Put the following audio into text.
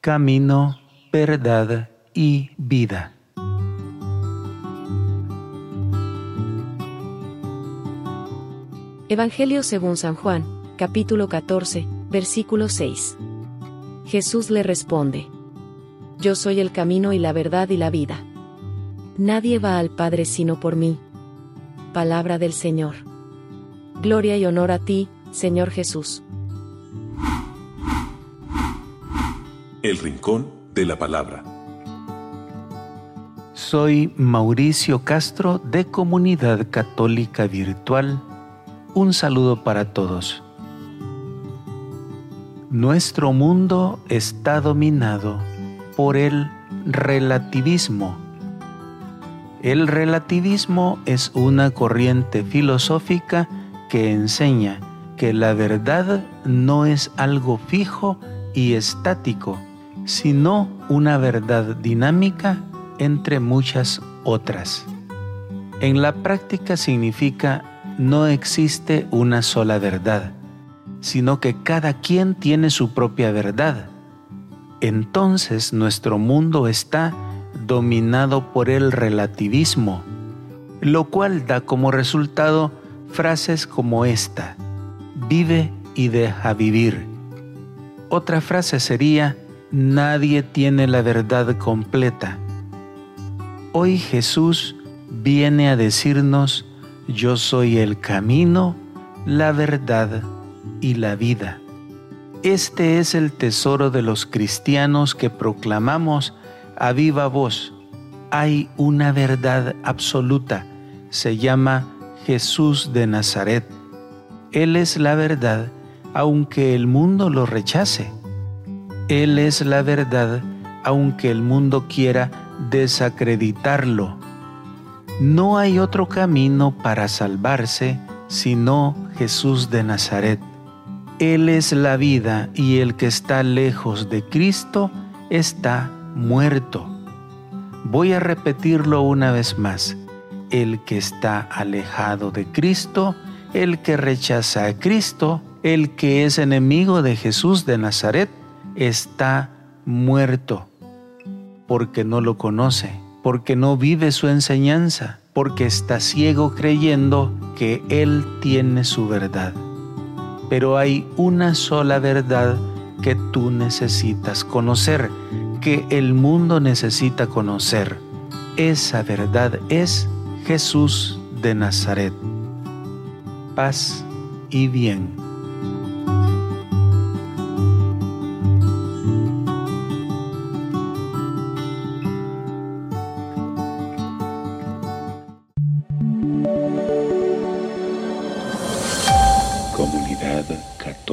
camino, verdad y vida. Evangelio según San Juan, capítulo 14, versículo 6. Jesús le responde, Yo soy el camino y la verdad y la vida. Nadie va al Padre sino por mí. Palabra del Señor. Gloria y honor a ti, Señor Jesús. El Rincón de la Palabra. Soy Mauricio Castro de Comunidad Católica Virtual. Un saludo para todos. Nuestro mundo está dominado por el relativismo. El relativismo es una corriente filosófica que enseña que la verdad no es algo fijo y estático, sino una verdad dinámica entre muchas otras. En la práctica significa no existe una sola verdad, sino que cada quien tiene su propia verdad. Entonces nuestro mundo está dominado por el relativismo, lo cual da como resultado frases como esta, vive y deja vivir. Otra frase sería, nadie tiene la verdad completa. Hoy Jesús viene a decirnos, yo soy el camino, la verdad y la vida. Este es el tesoro de los cristianos que proclamamos a viva voz. Hay una verdad absoluta, se llama Jesús de Nazaret. Él es la verdad, aunque el mundo lo rechace. Él es la verdad, aunque el mundo quiera desacreditarlo. No hay otro camino para salvarse sino Jesús de Nazaret. Él es la vida y el que está lejos de Cristo está muerto. Voy a repetirlo una vez más. El que está alejado de Cristo, el que rechaza a Cristo, el que es enemigo de Jesús de Nazaret, está muerto, porque no lo conoce, porque no vive su enseñanza, porque está ciego creyendo que Él tiene su verdad. Pero hay una sola verdad que tú necesitas conocer, que el mundo necesita conocer. Esa verdad es Jesús de Nazaret. Paz y bien.